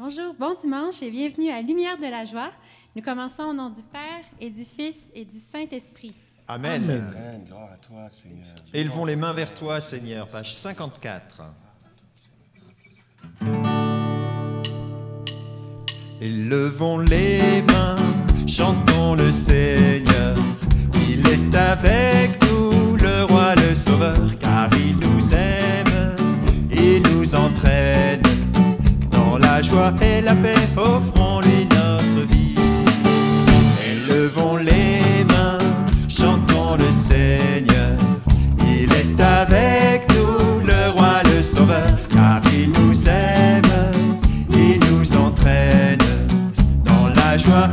Bonjour, bon dimanche et bienvenue à Lumière de la joie. Nous commençons au nom du Père et du Fils et du Saint-Esprit. Amen. Amen. Gloire à toi, Seigneur. Élevons les mains vers toi, Seigneur. Page 54. Élevons les mains, chantons le Seigneur. Il est avec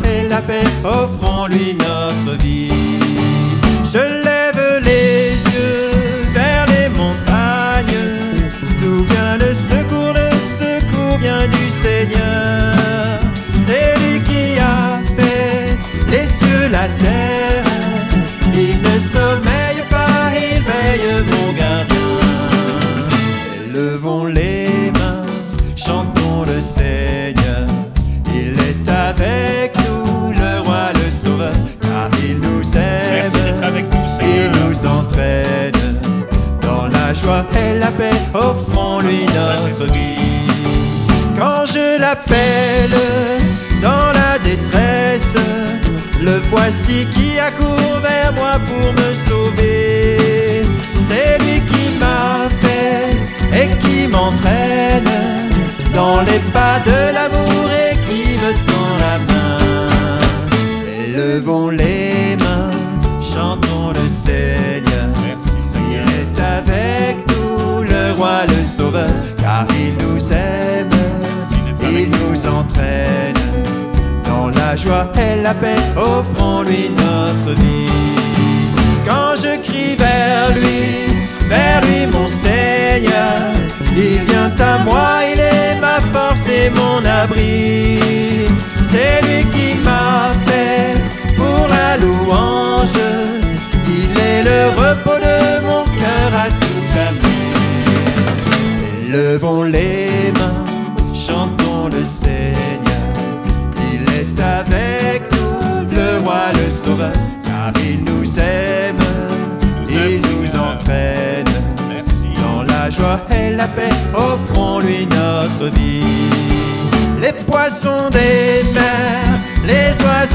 et la paix, offrons-lui notre vie. Je lève les yeux joie et la paix, offrons-lui notre vie. Quand je l'appelle dans la détresse, le voici qui accourt vers moi pour me sauver. C'est lui qui m'a fait et qui m'entraîne dans les pas de et la paix, offrons-lui notre vie. Quand je crie vers lui, vers lui mon Seigneur, il vient à moi, il est ma force et mon abri. C'est lui qui m'a fait pour la louange, il est le repos de mon cœur à tout jamais. Levons les mains,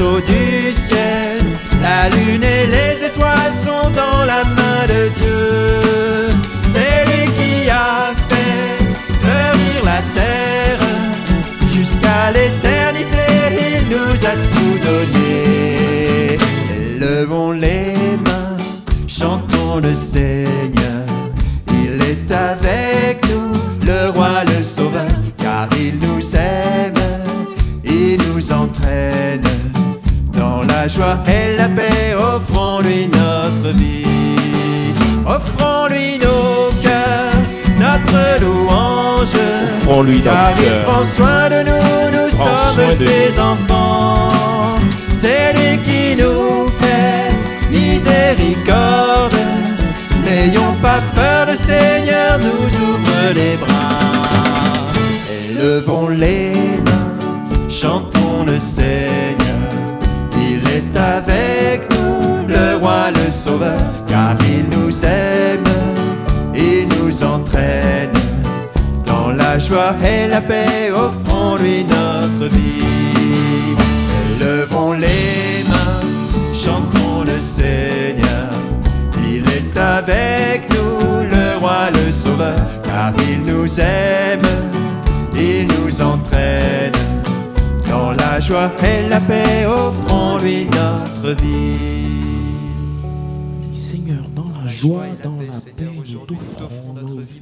les oiseaux joie et la paix, offrons-lui notre vie. Offrons-lui nos cœurs, notre louange. Offrons-lui notre il cœur. prend soin de nous, nous Prends sommes ses enfants. C'est lui qui nous fait miséricorde. N'ayons pas peur, le Seigneur nous ouvre les bras. Élevons les mains, chantons le Seigneur. Car il nous aime, il nous entraîne. Dans la joie et la paix, offrons-lui notre vie. Levons les mains, chantons le Seigneur. Il est avec nous, le roi, le sauveur, car il nous aime, il nous entraîne. Dans la joie et la paix, offrons-lui notre vie. Seigneur, dans la joie, dans la paix, nous t'offrons nos vies.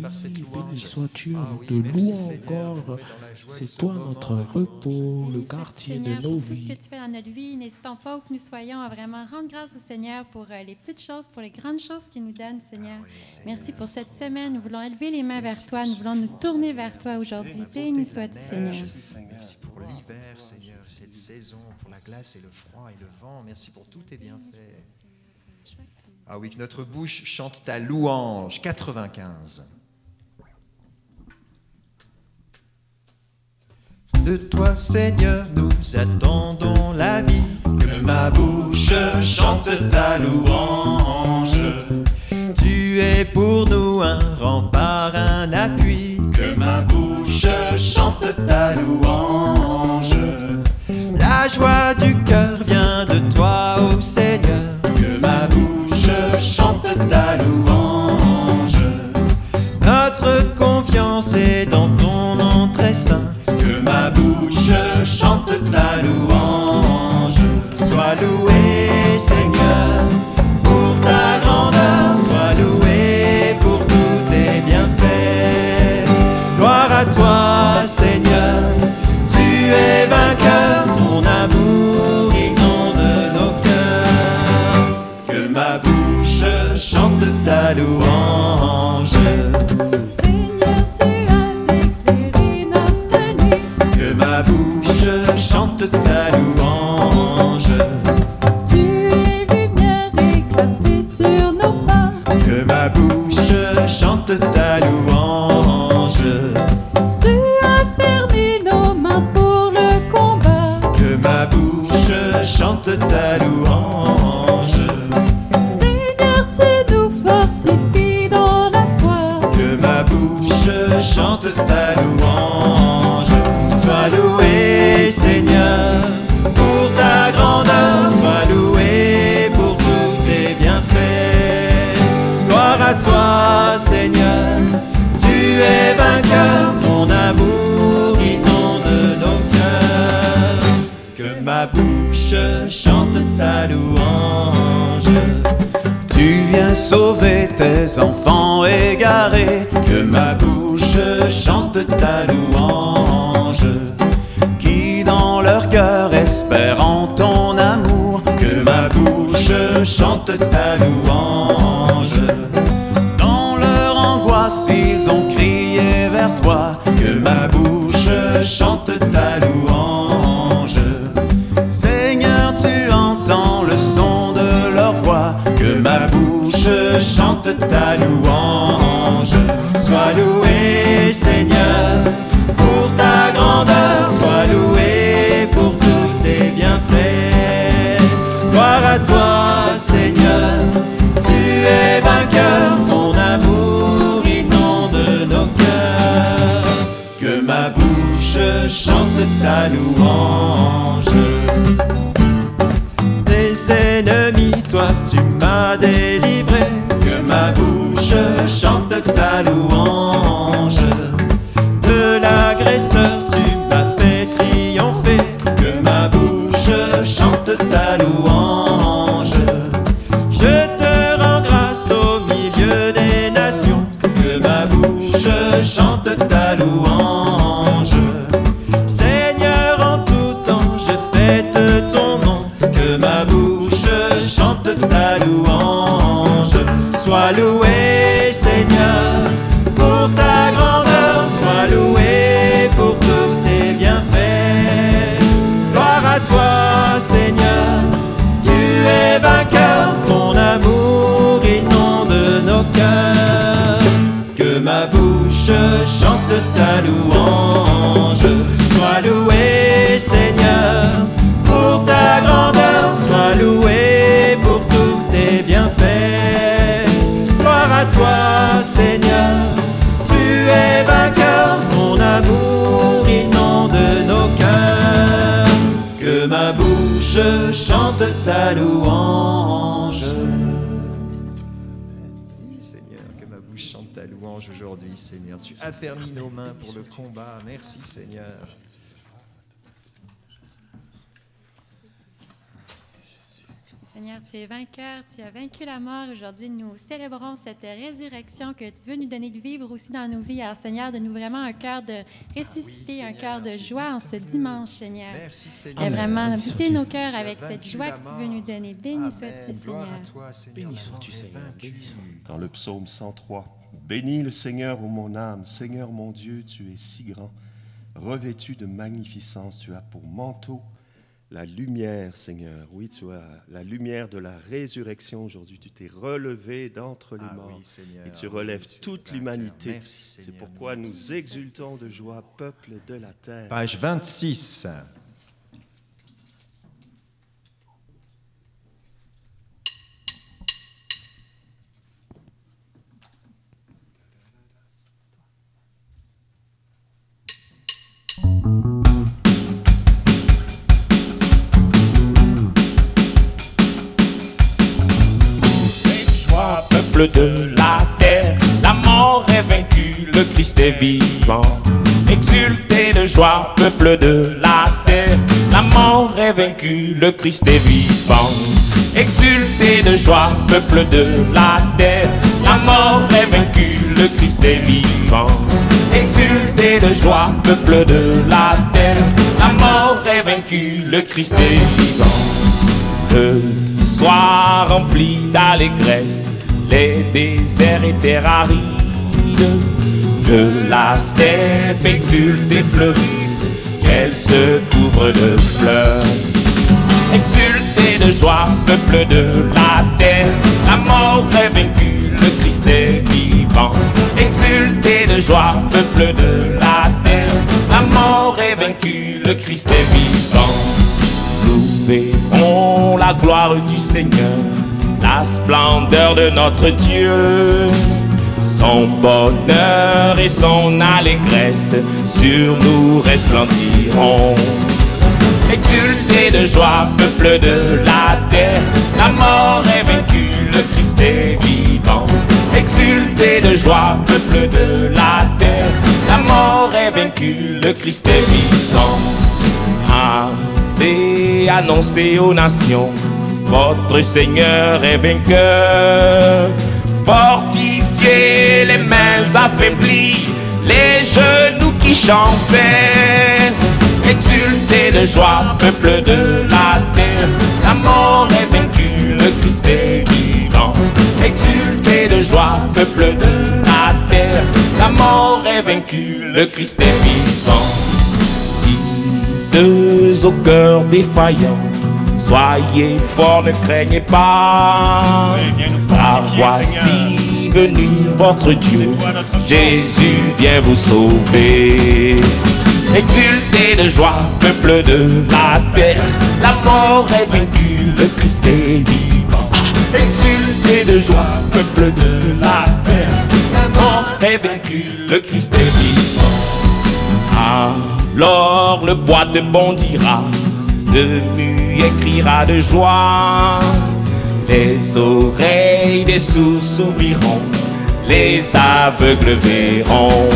Béni sois-tu, nous te louons encore. C'est toi notre repos, le quartier de Seigneur, nos pour tout ce vies. que tu fais dans notre vie, n'hésitons pas où que nous soyons à vraiment rendre grâce au Seigneur pour euh, les petites choses, pour les grandes choses qu'il nous donne, Seigneur. Merci pour cette semaine. Nous voulons élever les mains vers toi. Nous voulons nous tourner vers toi aujourd'hui. Béni sois-tu, Seigneur. Merci, Seigneur. Merci pour l'hiver, Seigneur, cette saison, pour la glace et le froid et le vent. Merci pour tous tes bienfaits. Ah oui, que notre bouche chante ta louange. 95. De toi, Seigneur, nous attendons la vie. Que ma bouche chante ta louange. Tu es pour nous un rempart, un appui. Que ma bouche chante ta louange. La joie du cœur vient de toi, ô Seigneur. Chante ta louange. Sauver tes enfants égarés. Que ma bouche chante ta louange. qui dans leur cœur espèrent en ton amour. Que ma bouche chante ta louange. Dans leur angoisse, ils ont crié vers toi. Que ma bouche chante louange. Louange. Seigneur, que ma bouche chante ta louange aujourd'hui, Seigneur. Tu affermis nos mains pour le combat. Merci, Seigneur. Seigneur, tu es vainqueur, tu as vaincu la mort. Aujourd'hui, nous célébrons cette résurrection que tu veux nous donner de vivre aussi dans nos vies. Alors, Seigneur, donne-nous vraiment un cœur de ressuscité, un cœur de joie en ce dimanche, Seigneur. Merci, Et Seigneur. vraiment, goûter nos cœurs avec cette joie que tu veux nous donner. Béni sois-tu, Seigneur. Béni sois-tu, Seigneur. Dans le psaume 103, Bénis le Seigneur, ô mon âme, Seigneur mon Dieu, tu es si grand. Revêtu de magnificence, tu as pour manteau la lumière, Seigneur. Oui, tu as la lumière de la résurrection aujourd'hui. Tu t'es relevé d'entre les Ah morts. oui, Seigneur. et tu relèves Oui, tu es toute l'humanité. C'est pourquoi nous exultons de joie, peuple de la terre. Page 26. De la terre, la mort est vaincue, le Christ est vivant. Exultez de joie, peuple de la terre, la mort est vaincue, le Christ est vivant. Exultez de joie, peuple de la terre, la mort est vaincue, le Christ est vivant. Exultez de joie, peuple de la terre, la mort est vaincue, le Christ est vivant. Le soir rempli d'allégresse, les déserts étaient arides. Que la steppe exulte et fleurisse, qu'elle se couvre de fleurs. Exultez de joie, peuple de la terre, la mort est vaincue, le Christ est vivant. Exultez de joie, peuple de la terre, la mort est vaincue, le Christ est vivant. Nous verrons la gloire du Seigneur, la splendeur de notre Dieu. Son bonheur et son allégresse sur nous resplendiront. Exultez de joie, peuple de la terre, la mort est vaincue, le Christ est vivant. Exultez de joie, peuple de la terre, la mort est vaincue, le Christ est vivant. Allez annoncer aux nations, votre Seigneur est vainqueur. Fortifiez les mains affaiblies, les genoux qui chançaient. Exultez de joie, peuple de la terre, la mort est vaincue, le Christ est vivant. Exultez de joie, peuple de la terre, la mort est vaincue, le Christ est vivant deux au cœur défaillant. Soyez forts, ne craignez pas. Car voici venu votre Dieu. Jésus vient vous sauver. Exultez de joie, peuple de la terre. La mort est vaincue, le Christ est vivant. Exultez de joie, peuple de la terre. La mort est vaincue, le Christ est vivant. Alors le bois te bondira, le muet criera de joie. Les oreilles des sourds s'ouvriront, les aveugles verront.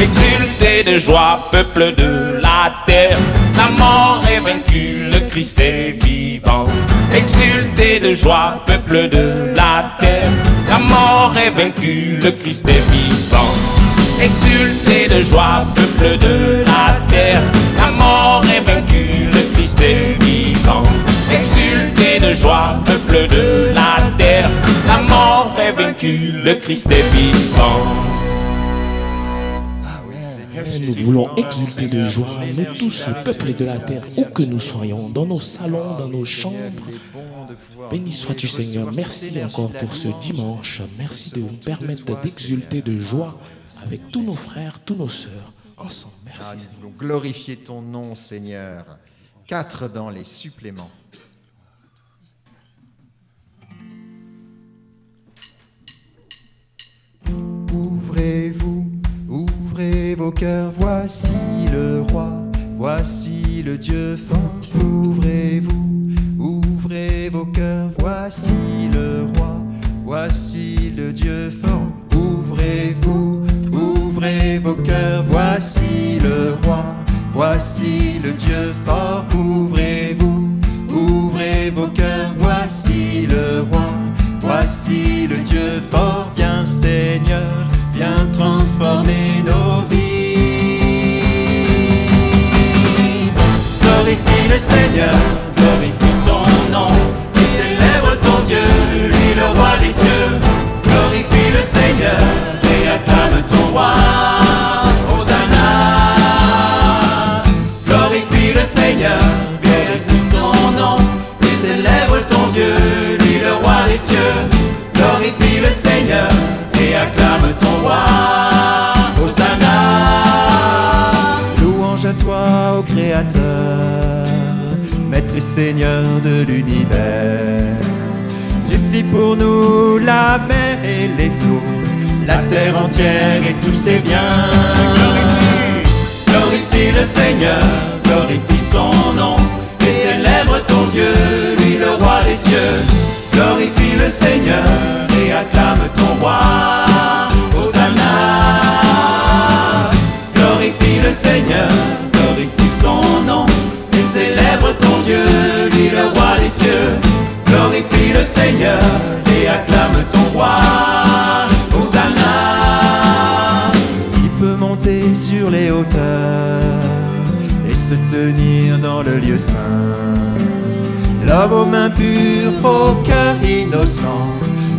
Exultez de joie, peuple de la terre, la mort est vaincue, le Christ est vivant. Exultez de joie, peuple de la terre, la mort est vaincue, le Christ est vivant. Exultez de joie, peuple de la terre, la mort est vaincue, le Christ est vivant. Exultez de joie, peuple de la terre, la mort est vaincue, le Christ est vivant. Ah. Nous voulons exulter de joie, nous tous, le peuple de la terre, où que nous soyons, dans nos salons, dans nos chambres. Béni sois-tu Seigneur, merci encore pour ce dimanche. Merci de nous permettre d'exulter de joie avec tous nos frères, tous nos sœurs, ensemble. Ah, Merci Seigneur. voulons glorifier ton nom, Seigneur. Quatre dans les suppléments. Ouvrez-vous, ouvrez vos cœurs, voici le roi, voici le Dieu fort. Ouvrez-vous, ouvrez vos cœurs, voici le roi, voici le Dieu fort. Ouvrez-vous, ouvrez vos cœurs, voici voici le Dieu fort. Ouvrez-vous, ouvrez vos cœurs, voici le roi, voici le Dieu fort. Viens Seigneur, viens transformer nos vies. Glorifie le Seigneur, glorifie son nom, et célèbre ton Dieu, lui le roi des cieux. Glorifie le Seigneur, Seigneur de l'univers. Tu fis pour nous la mer et les flots, la terre entière et tous ses biens. Glorifie, glorifie le Seigneur, glorifie son nom, et célèbre ton Dieu, lui le roi des cieux. Glorifie le Seigneur et acclame ton roi. Hosanna. Glorifie le Seigneur, saint. L'homme aux mains pures, au cœur innocent,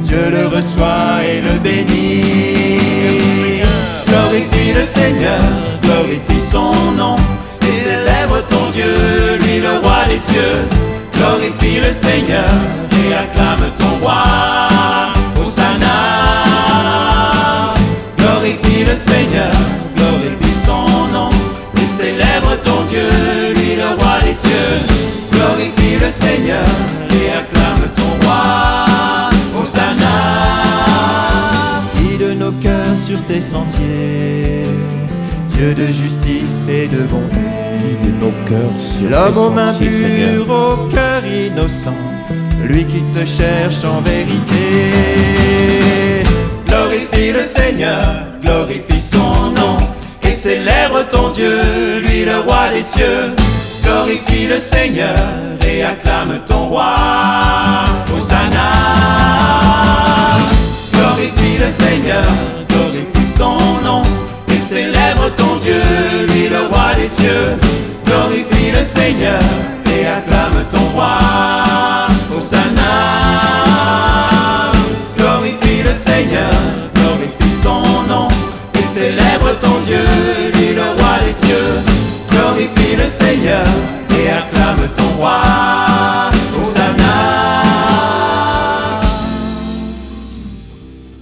Dieu le reçoit et le bénit. Glorifie le Seigneur, glorifie son nom, et célèbre ton Dieu, lui le roi des cieux. Glorifie le Seigneur et acclame ton roi. Hosanna. Glorifie le Seigneur, glorifie son nom, et célèbre ton Dieu, cieux. Glorifie le Seigneur et acclame ton roi. Hosanna. Guide nos cœurs sur tes sentiers, Dieu de justice et de bonté. Guide nos cœurs sur L'homme tes aux mains sentiers, Seigneur. pures, au cœur innocent, lui qui te cherche en vérité. Glorifie le Seigneur, glorifie son nom, et célèbre ton Dieu, lui le roi des cieux. Glorifie le Seigneur et acclame ton roi. Hosanna. Glorifie le Seigneur, glorifie son nom, et célèbre ton Dieu, lui le roi des cieux. Glorifie le Seigneur et acclame ton Seigneur et acclame ton roi. Hosanna.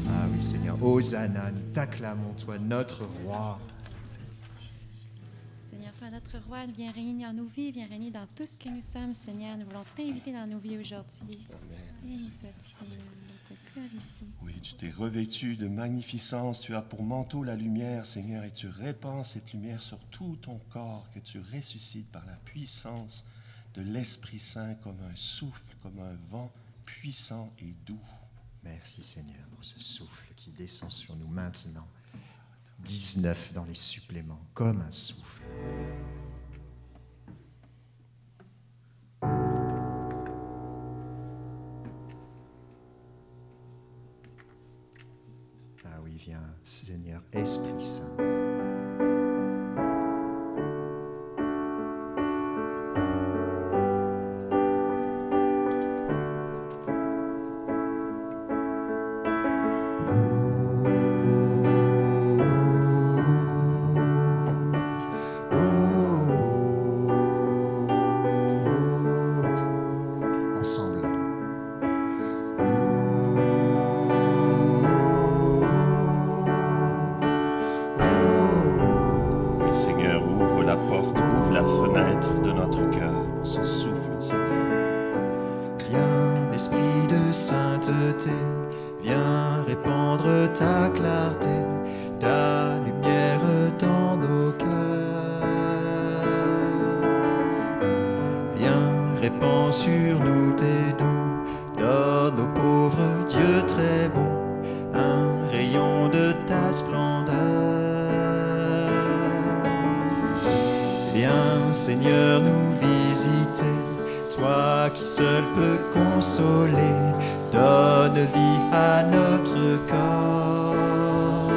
Ah oui Seigneur, Hosanna, nous t'acclamons, toi notre roi. Seigneur, toi, notre roi, viens régner dans nos vies, viens régner dans tout ce que nous sommes, Seigneur. Nous voulons t'inviter dans nos vies aujourd'hui. Sois-tu, Seigneur, nous te Oui, tu t'es revêtu de magnificence, tu as pour manteau la lumière, Seigneur, et tu répands cette lumière sur tout ton corps, que tu ressuscites par la puissance de l'Esprit Saint comme un souffle, comme un vent puissant et doux. Merci Seigneur pour ce souffle qui descend sur nous maintenant. 19 dans les suppléments, comme un souffle. Seigneur Esprit Saint. Peux consoler, donne vie à notre corps.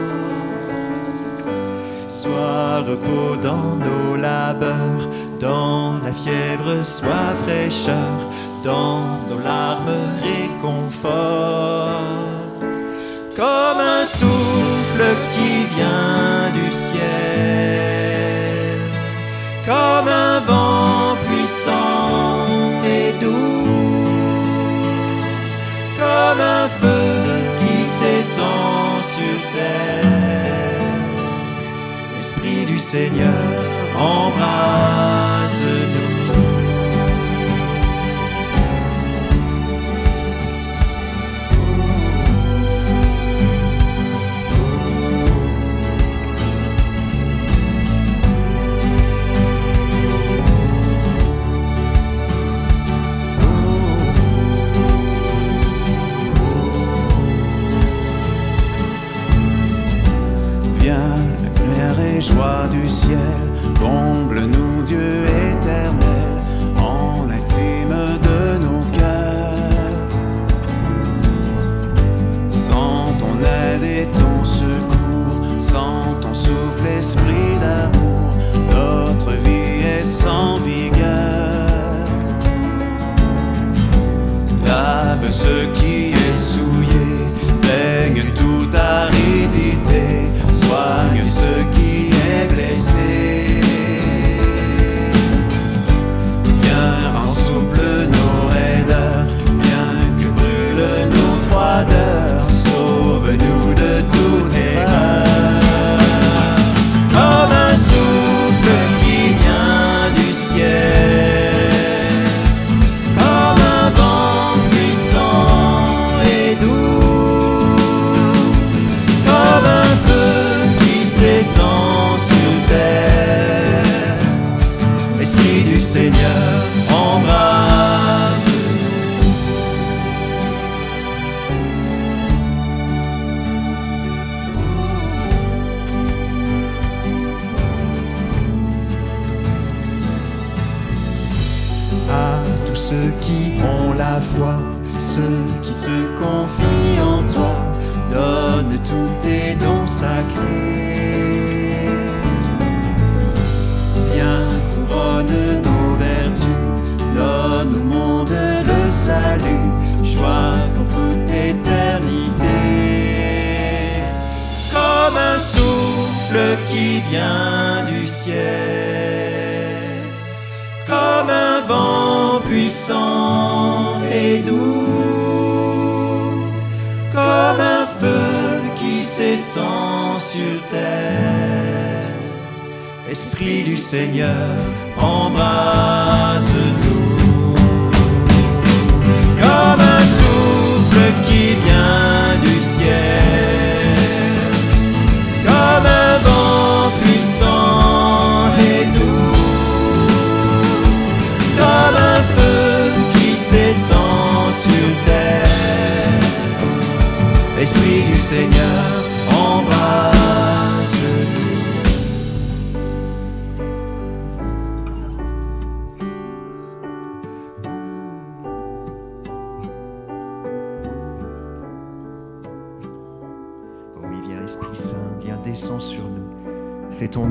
Sois repos dans nos labeurs, dans la fièvre, sois fraîcheur, dans nos larmes, réconfort. Comme un souffle qui vient du ciel, comme un vent puissant sur terre. Esprit du Seigneur, embrase-nous. Viens, qui se confient en toi, donne tous tes dons sacrés. Viens, couronne nos vertus, donne au monde le salut, joie pour toute éternité. Comme un souffle qui vient du ciel comme un vent puissant et doux, s'étend sur terre. Esprit du Seigneur, embrase-nous. Comme un souffle qui vient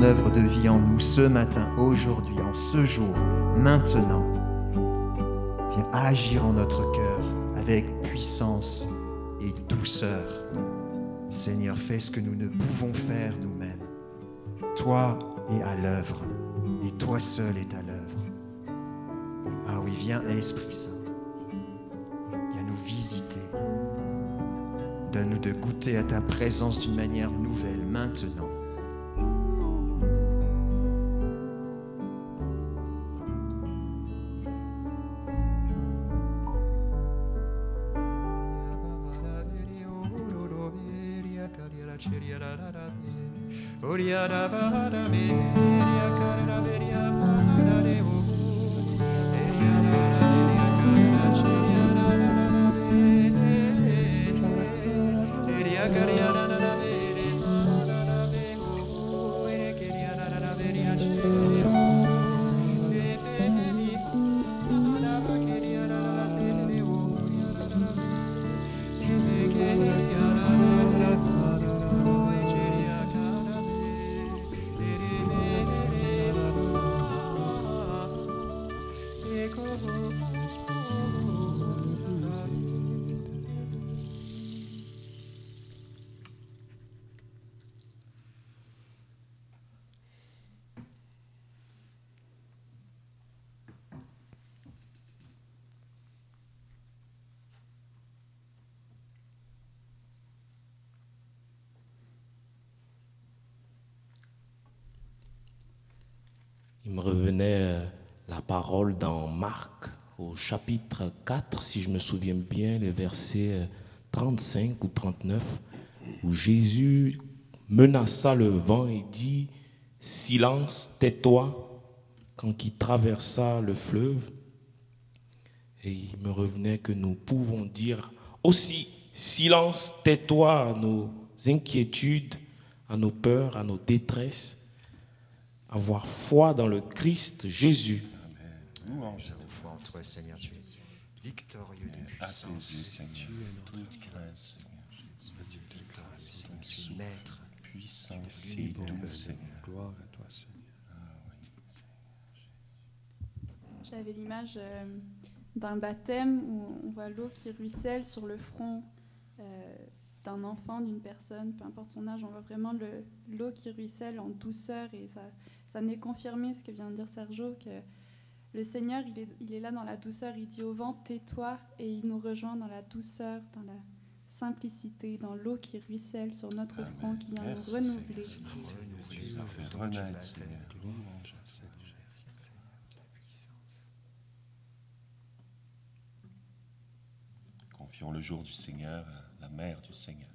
œuvre de vie en nous ce matin, aujourd'hui, en ce jour, maintenant. Viens agir en notre cœur avec puissance et douceur. Seigneur, fais ce que nous ne pouvons faire nous-mêmes. Toi es à l'œuvre et toi seul est à l'œuvre. Ah oui, viens Esprit Saint. Viens nous visiter. Donne-nous de goûter à ta présence d'une manière nouvelle maintenant. Il me revenait euh, la parole dans Marc au chapitre 4, si je me souviens bien, les versets 35 ou 39, où Jésus menaça le vent et dit, Silence, tais-toi, quand il traversa le fleuve. Et il me revenait que nous pouvons dire aussi, silence, tais-toi à nos inquiétudes, à nos peurs, à nos détresses, avoir foi dans le Christ Jésus. Louange Nous avons foi en toi, Seigneur, tu es victorieux de apaisé, puissance. Seigneur. Toute crainte, Seigneur. Dieu victorieux, Seigneur, tu es maître. Puissance Libre. Seigneur. Gloire à toi, Seigneur. J'avais l'image euh, d'un baptême où on voit l'eau qui ruisselle sur le front euh, d'un enfant, d'une personne, peu importe son âge, on voit vraiment le- l'eau qui ruisselle en douceur et ça, ça n'est confirmé ce que vient de dire Sergio, que le Seigneur, il est, il est là dans la douceur, il dit au vent, tais-toi, et il nous rejoint dans la douceur, dans la simplicité, dans l'eau qui ruisselle sur notre Amen. front, qui vient Merci, nous renouveler. Confions le jour du Seigneur à la mère du Seigneur.